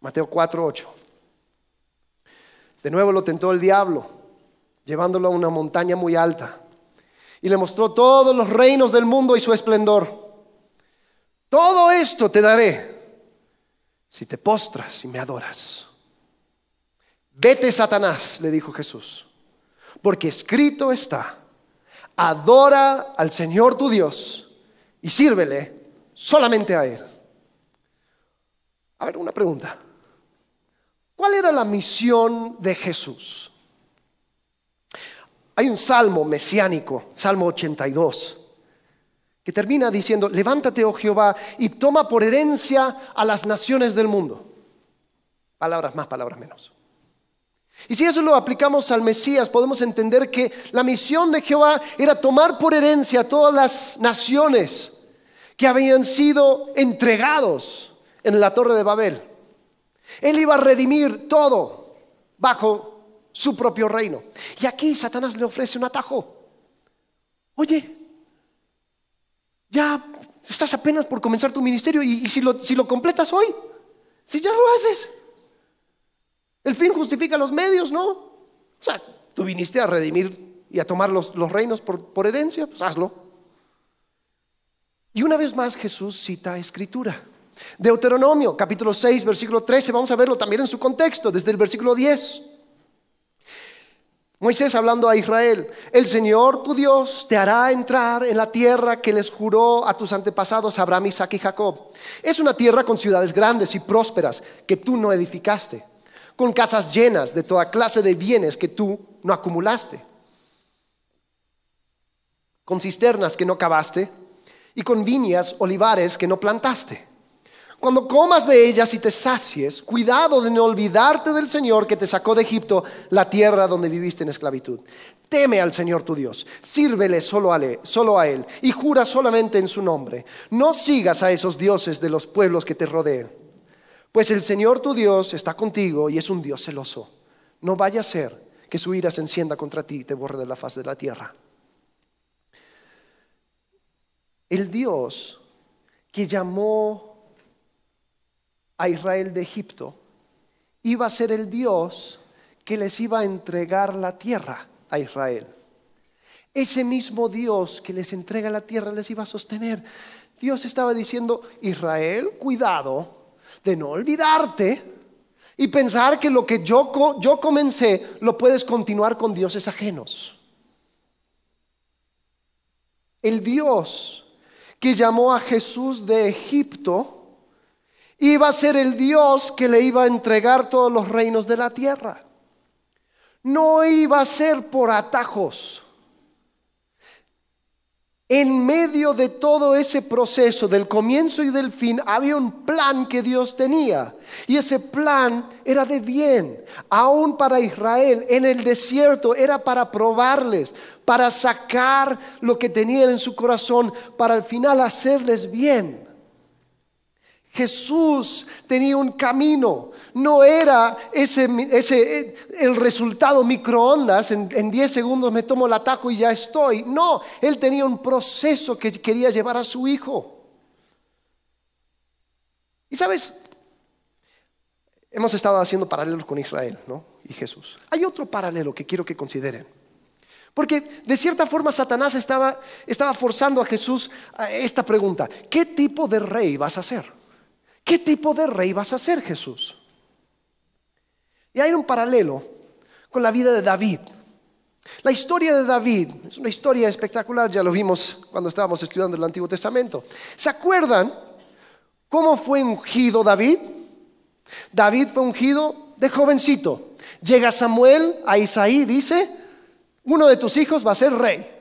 Mateo 4, 8. De nuevo lo tentó el diablo, llevándolo a una montaña muy alta, y le mostró todos los reinos del mundo y su esplendor. Todo esto te daré si te postras y me adoras. Vete, Satanás, le dijo Jesús, porque escrito está, adora al Señor tu Dios y sírvele solamente a Él. A ver, una pregunta. ¿Cuál era la misión de Jesús? Hay un salmo mesiánico, Salmo 82, que termina diciendo, levántate, oh Jehová, y toma por herencia a las naciones del mundo. Palabras más, palabras menos. Y si eso lo aplicamos al Mesías, podemos entender que la misión de Jehová era tomar por herencia a todas las naciones que habían sido entregados en la torre de Babel. Él iba a redimir todo bajo su propio reino. Y aquí Satanás le ofrece un atajo. Oye, ya estás apenas por comenzar tu ministerio y, si, lo, si lo completas hoy, si ya lo haces, el fin justifica los medios, ¿no? O sea, tú viniste a redimir y a tomar los, los reinos por, por herencia, pues hazlo. Y una vez más Jesús cita escritura. Deuteronomio, capítulo 6, versículo 13, vamos a verlo también en su contexto, desde el versículo 10. Moisés hablando a Israel, el Señor tu Dios te hará entrar en la tierra que les juró a tus antepasados Abraham, Isaac y Jacob. Es una tierra con ciudades grandes y prósperas que tú no edificaste, con casas llenas de toda clase de bienes que tú no acumulaste, con cisternas que no cavaste y con viñas, olivares que no plantaste. Cuando comas de ellas y te sacies, cuidado de no olvidarte del Señor que te sacó de Egipto, la tierra donde viviste en esclavitud. Teme al Señor tu Dios, sírvele solo a, él, solo a Él y jura solamente en su nombre. No sigas a esos dioses de los pueblos que te rodeen, pues el Señor tu Dios está contigo y es un Dios celoso. No vaya a ser que su ira se encienda contra ti y te borre de la faz de la tierra. El Dios que llamó a Israel de Egipto, iba a ser el Dios que les iba a entregar la tierra a Israel. Ese mismo Dios que les entrega la tierra les iba a sostener. Dios estaba diciendo, Israel, cuidado de no olvidarte y pensar que lo que yo, yo comencé lo puedes continuar con dioses ajenos. El Dios que llamó a Jesús de Egipto, iba a ser el Dios que le iba a entregar todos los reinos de la tierra. No iba a ser por atajos. En medio de todo ese proceso del comienzo y del fin había un plan que Dios tenía. Y ese plan era de bien. Aún para Israel en el desierto era para probarles, para sacar lo que tenían en su corazón, para al final hacerles bien. Jesús tenía un camino, no era ese, ese el resultado microondas, en 10 segundos me tomo el atajo y ya estoy. No, él tenía un proceso que quería llevar a su hijo. Y sabes, hemos estado haciendo paralelos con Israel ¿no? y Jesús. Hay otro paralelo que quiero que consideren. Porque de cierta forma Satanás estaba, estaba forzando a Jesús a esta pregunta, ¿qué tipo de rey vas a ser? ¿Qué tipo de rey vas a ser, Jesús? Y hay un paralelo con la vida de David. La historia de David es una historia espectacular, ya lo vimos cuando estábamos estudiando el Antiguo Testamento. ¿Se acuerdan cómo fue ungido David? David fue ungido de jovencito. Llega Samuel a Isaí, dice, uno de tus hijos va a ser rey.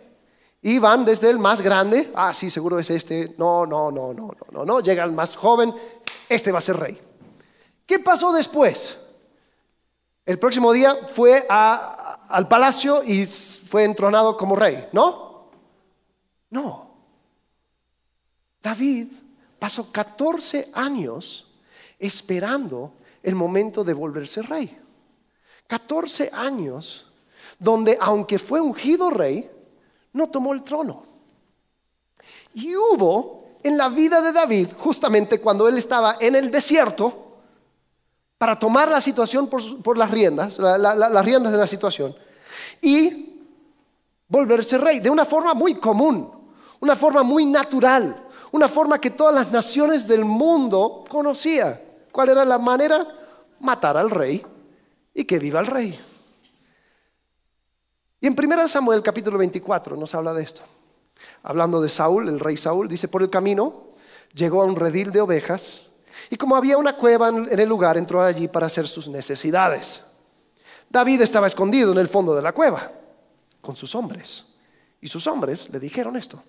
Y van desde el más grande, ah, sí, seguro es este, no, no, no, no, no, no, no, llega el más joven, este va a ser rey. ¿Qué pasó después? El próximo día fue al palacio y fue entronado como rey, ¿no? No. David pasó 14 años esperando el momento de volverse rey. 14 años donde aunque fue ungido rey, no tomó el trono. Y hubo en la vida de David, justamente cuando él estaba en el desierto, para tomar la situación por, las riendas, las riendas de la situación, y volverse rey, de una forma muy común, una forma muy natural, una forma que todas las naciones del mundo conocían. ¿Cuál era la manera? Matar al rey y que viva el rey. Y en 1 Samuel capítulo 24 nos habla de esto hablando de Saúl, el rey Saúl, dice, por el camino llegó a un redil de ovejas y como había una cueva en el lugar, entró allí para hacer sus necesidades. David estaba escondido en el fondo de la cueva con sus hombres. Y sus hombres le dijeron esto.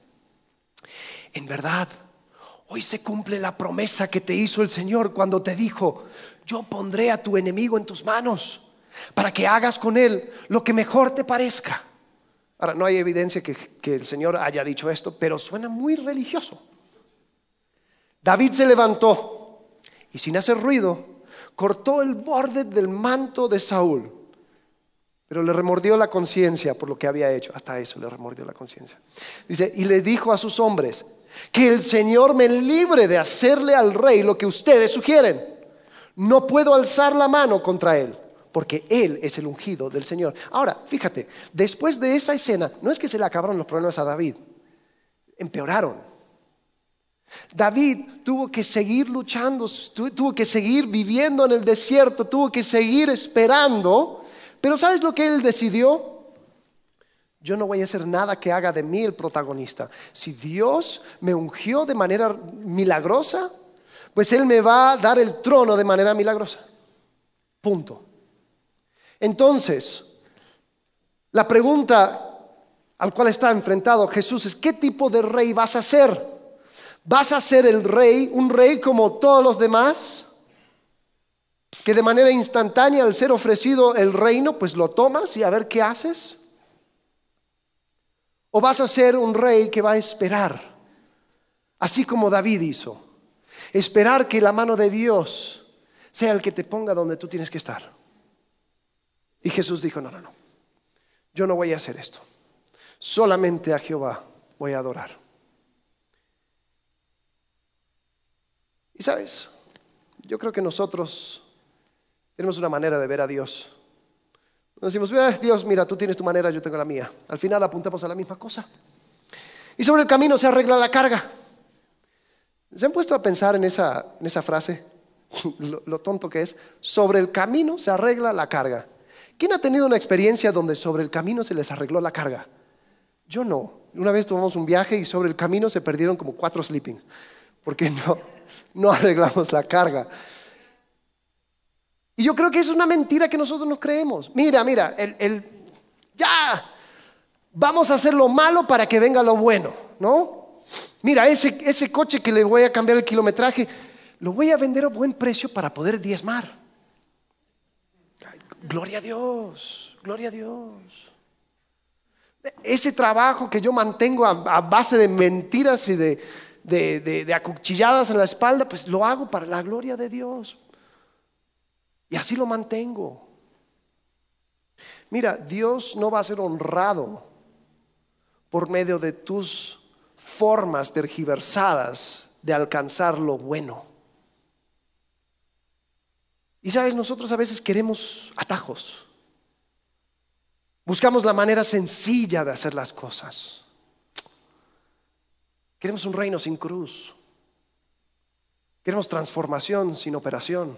En verdad, hoy se cumple la promesa que te hizo el Señor cuando te dijo, yo pondré a tu enemigo en tus manos para que hagas con él lo que mejor te parezca. Ahora, no hay evidencia que, el Señor haya dicho esto, pero suena muy religioso. David se levantó y sin hacer ruido, cortó el borde del manto de Saúl, pero le remordió la conciencia por lo que había hecho. Hasta eso le remordió la conciencia. Dice, y le dijo a sus hombres, que el Señor me libre de hacerle al rey lo que ustedes sugieren. No puedo alzar la mano contra él porque Él es el ungido del Señor. Ahora, fíjate, después de esa escena, no es que se le acabaron los problemas a David, empeoraron. David tuvo que seguir luchando, tuvo que seguir viviendo en el desierto, tuvo que seguir esperando, pero ¿sabes lo que él decidió? Yo no voy a hacer nada que haga de mí el protagonista. Si Dios me ungió de manera milagrosa, pues Él me va a dar el trono de manera milagrosa. Punto. Entonces, la pregunta al cual está enfrentado Jesús es, ¿qué tipo de rey vas a ser? ¿Vas a ser el rey, un rey como todos los demás? Que de manera instantánea al ser ofrecido el reino, pues lo tomas y a ver qué haces. ¿O vas a ser un rey que va a esperar, así como David hizo? Esperar que la mano de Dios sea el que te ponga donde tú tienes que estar. Y Jesús dijo, no, no, no, yo no voy a hacer esto. Solamente a Jehová voy a adorar. Y sabes, yo creo que nosotros tenemos una manera de ver a Dios. decimos, Dios, mira, tú tienes tu manera, yo tengo la mía. Al final apuntamos a la misma cosa. Y sobre el camino se arregla la carga. ¿Se han puesto a pensar en esa, en esa frase? lo tonto que es. Sobre el camino se arregla la carga. ¿Quién ha tenido una experiencia donde sobre el camino se les arregló la carga? Yo no. Una vez tomamos un viaje y sobre el camino se perdieron como cuatro sleepings, porque no, no arreglamos la carga. Y yo creo que es una mentira que nosotros nos creemos. Mira, mira, el, ya, vamos a hacer lo malo para que venga lo bueno. ¿no? Mira, ese, ese coche que le voy a cambiar el kilometraje, lo voy a vender a buen precio para poder diezmar. Gloria a Dios, gloria a Dios. Ese trabajo que yo mantengo a, base de mentiras y de, de, acuchilladas en la espalda, pues lo hago para la gloria de Dios. Y así lo mantengo. Mira, Dios no va a ser honrado por medio de tus formas tergiversadas de alcanzar lo bueno. Y sabes, nosotros a veces queremos atajos. Buscamos la manera sencilla de hacer las cosas. Queremos un reino sin cruz. Queremos transformación sin operación.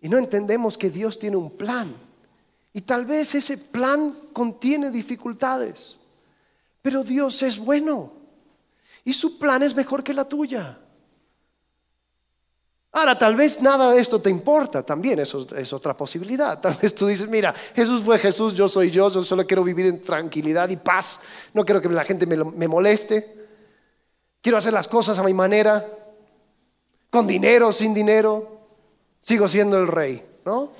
Y no entendemos que Dios tiene un plan. Y tal vez ese plan contiene dificultades. Pero Dios es bueno. Y su plan es mejor que la tuya. Ahora, tal vez nada de esto te importa, también eso es otra posibilidad. Tal vez tú dices, mira, Jesús fue Jesús, yo soy yo, yo solo quiero vivir en tranquilidad y paz, no quiero que la gente me, me moleste, quiero hacer las cosas a mi manera, con dinero, sin dinero, sigo siendo el rey, ¿no?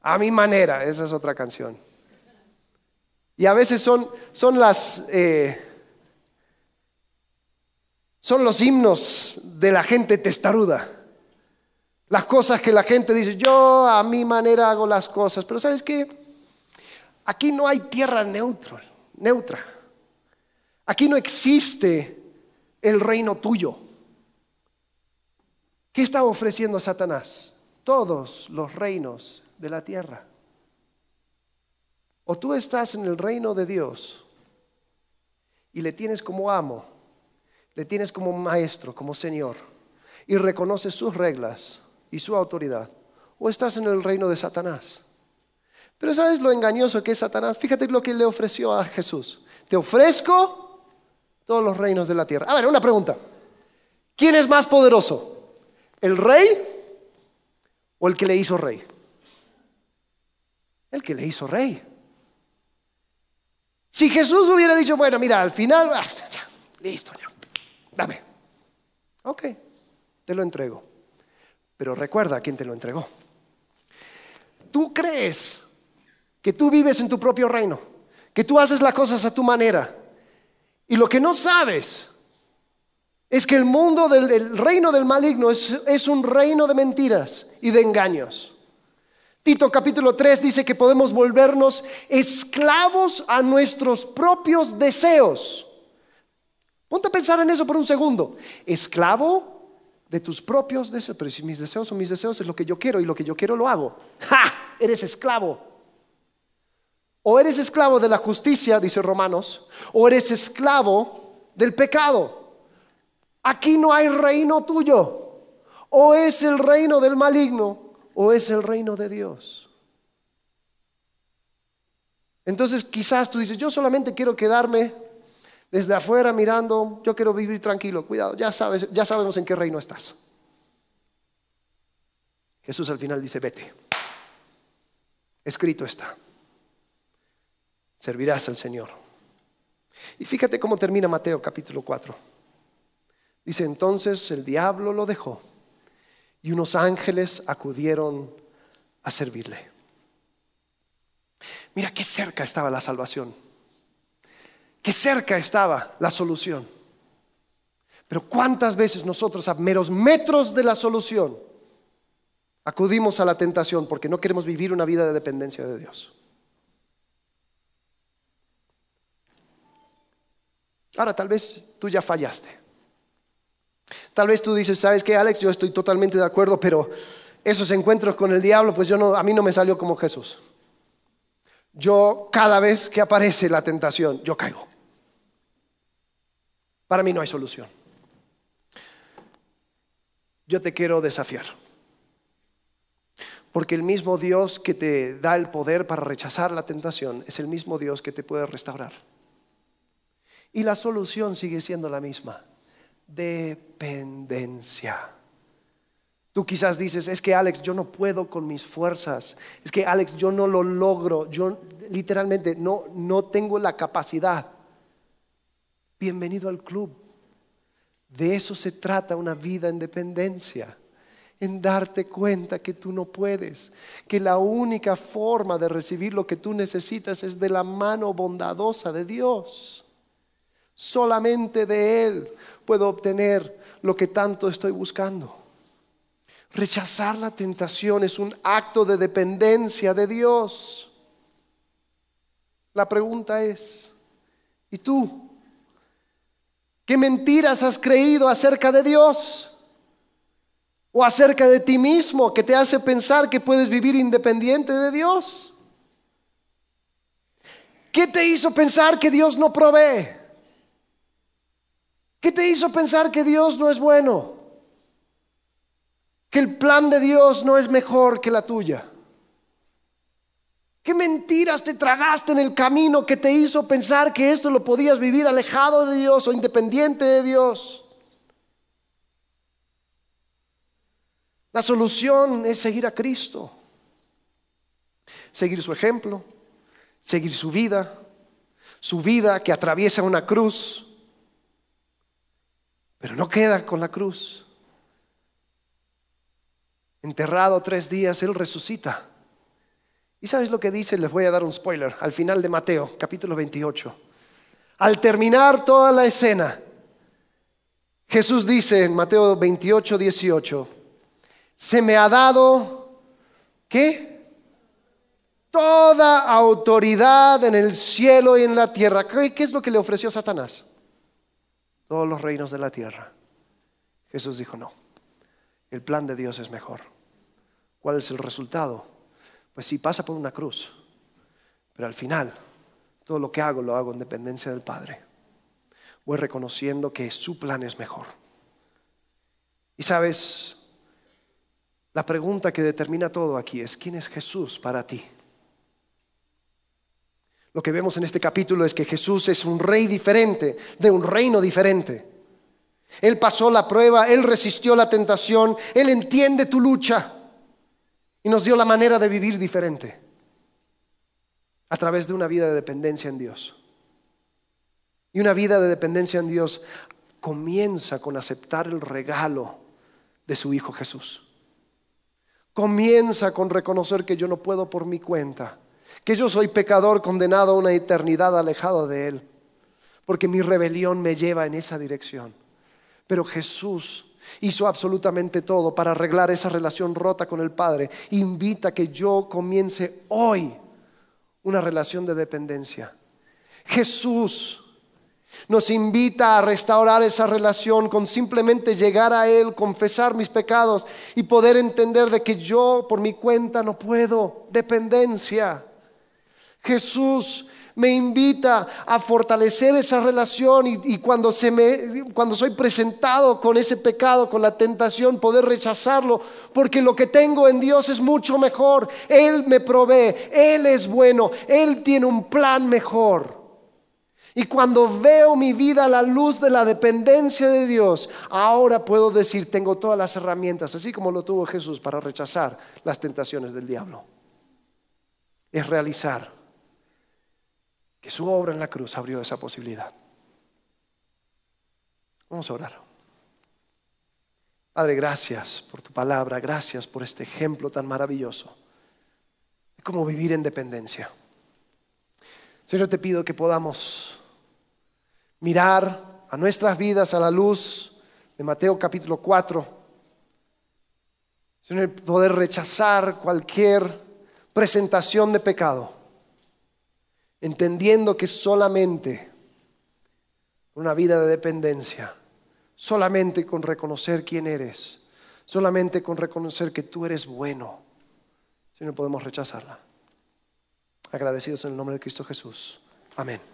A mi manera, esa es otra canción. Y a veces son, son las... Eh, son los himnos de la gente testaruda. Las cosas que la gente dice, yo a mi manera hago las cosas. Pero ¿sabes qué? Aquí no hay tierra neutra. neutra. Aquí no existe el reino tuyo. ¿Qué está ofreciendo Satanás? Todos los reinos de la tierra. O tú estás en el reino de Dios y le tienes como amo le tienes como maestro, como Señor, y reconoces sus reglas y su autoridad, o estás en el reino de Satanás. Pero ¿sabes lo engañoso que es Satanás? Fíjate lo que le ofreció a Jesús. Te ofrezco todos los reinos de la tierra. A ver, una pregunta. ¿Quién es más poderoso? ¿El rey o el que le hizo rey? El que le hizo rey. Si Jesús hubiera dicho, bueno, mira, al final, ah, listo, ya, dame. Ok, te lo entrego. Pero recuerda a quién te lo entregó. Tú crees que tú vives en tu propio reino, que tú haces las cosas a tu manera. Y lo que no sabes es que el mundo del reino del maligno es, es un reino de mentiras y de engaños. Tito capítulo 3 dice que podemos volvernos esclavos a nuestros propios deseos. Ponte a pensar en eso por un segundo. Esclavo de tus propios deseos. Pero si mis deseos son mis deseos, es lo que yo quiero y lo que yo quiero lo hago. ¡Ja! Eres esclavo. O eres esclavo de la justicia, dice Romanos, o eres esclavo del pecado. Aquí no hay reino tuyo. O es el reino del maligno o es el reino de Dios. Entonces quizás tú dices, yo solamente quiero quedarme desde afuera mirando, yo quiero vivir tranquilo, cuidado, ya sabes, ya sabemos en qué reino estás. Jesús al final dice, vete. Escrito está. Servirás al Señor. Y fíjate cómo termina Mateo capítulo 4. Dice, entonces el diablo lo dejó y unos ángeles acudieron a servirle. Mira qué cerca estaba la salvación que cerca estaba la solución. Pero cuántas veces nosotros a meros metros de la solución acudimos a la tentación porque no queremos vivir una vida de dependencia de Dios. Ahora tal vez tú ya fallaste. Tal vez tú dices, ¿sabes qué, Alex? Yo estoy totalmente de acuerdo, pero esos encuentros con el diablo, pues yo no, a mí no me salió como Jesús. Yo cada vez que aparece la tentación, yo caigo. Para mí no hay solución. Yo te quiero desafiar. Porque el mismo Dios que te da el poder para rechazar la tentación es el mismo Dios que te puede restaurar. Y la solución sigue siendo la misma. Dependencia. Tú quizás dices, es que Alex, yo no puedo con mis fuerzas. Es que Alex, yo no lo logro. Yo literalmente no, no tengo la capacidad. Bienvenido al club. De eso se trata una vida en dependencia en darte cuenta que tú no puedes, que la única forma de recibir lo que tú necesitas es de la mano bondadosa de Dios. Solamente de Él puedo obtener lo que tanto estoy buscando. Rechazar la tentación es un acto de dependencia de Dios. La pregunta es, ¿y tú? ¿Qué mentiras has creído acerca de Dios? o acerca de ti mismo que te hace pensar que puedes vivir independiente de Dios? ¿Qué te hizo pensar que Dios no provee? ¿Qué te hizo pensar que Dios no es bueno? Que el plan de Dios no es mejor que la tuya. ¿Qué mentiras te tragaste en el camino que te hizo pensar que esto lo podías vivir alejado de Dios o independiente de Dios? La solución es seguir a Cristo, seguir su ejemplo, seguir su vida, su vida que atraviesa una cruz, pero no queda con la cruz. Enterrado tres días, Él resucita. ¿Y sabes lo que dice? Les voy a dar un spoiler al final de Mateo, capítulo 28. Al terminar toda la escena, Jesús dice en Mateo 28, 18, se me ha dado, ¿qué? Toda autoridad en el cielo y en la tierra. ¿Qué, es lo que le ofreció Satanás? Todos los reinos de la tierra. Jesús dijo, no, el plan de Dios es mejor. ¿Cuál es el resultado? Pues sí, pasa por una cruz, pero al final todo lo que hago lo hago en dependencia del Padre. Voy reconociendo que su plan es mejor. Y sabes, la pregunta que determina todo aquí es, ¿quién es Jesús para ti? Lo que vemos en este capítulo es que Jesús es un rey diferente, de un reino diferente. Él pasó la prueba, Él resistió la tentación, Él entiende tu lucha y nos dio la manera de vivir diferente a través de una vida de dependencia en Dios. Y una vida de dependencia en Dios comienza con aceptar el regalo de su Hijo Jesús. Comienza con reconocer que yo no puedo por mi cuenta, que yo soy pecador condenado a una eternidad alejado de Él, porque mi rebelión me lleva en esa dirección. Pero Jesús hizo absolutamente todo para arreglar esa relación rota con el Padre. Invita que yo comience hoy una relación de dependencia. Jesús nos invita a restaurar esa relación con simplemente llegar a Él, confesar mis pecados y poder entender de que yo por mi cuenta no puedo. Dependencia. Jesús me invita a fortalecer esa relación y, cuando, cuando soy presentado con ese pecado, con la tentación, poder rechazarlo, porque lo que tengo en Dios es mucho mejor. Él me provee, Él es bueno, Él tiene un plan mejor. Y cuando veo mi vida a la luz de la dependencia de Dios, ahora puedo decir, tengo todas las herramientas, así como lo tuvo Jesús para rechazar las tentaciones del diablo. Es realizar que su obra en la cruz abrió esa posibilidad. Vamos a orar. Padre, gracias por tu palabra, gracias por este ejemplo tan maravilloso de cómo vivir en dependencia. Señor, te pido que podamos mirar a nuestras vidas a la luz de Mateo capítulo 4, sino el poder rechazar cualquier presentación de pecado, entendiendo que solamente una vida de dependencia, solamente con reconocer quién eres, solamente con reconocer que tú eres bueno, si no podemos rechazarla. Agradecidos en el nombre de Cristo Jesús. Amén.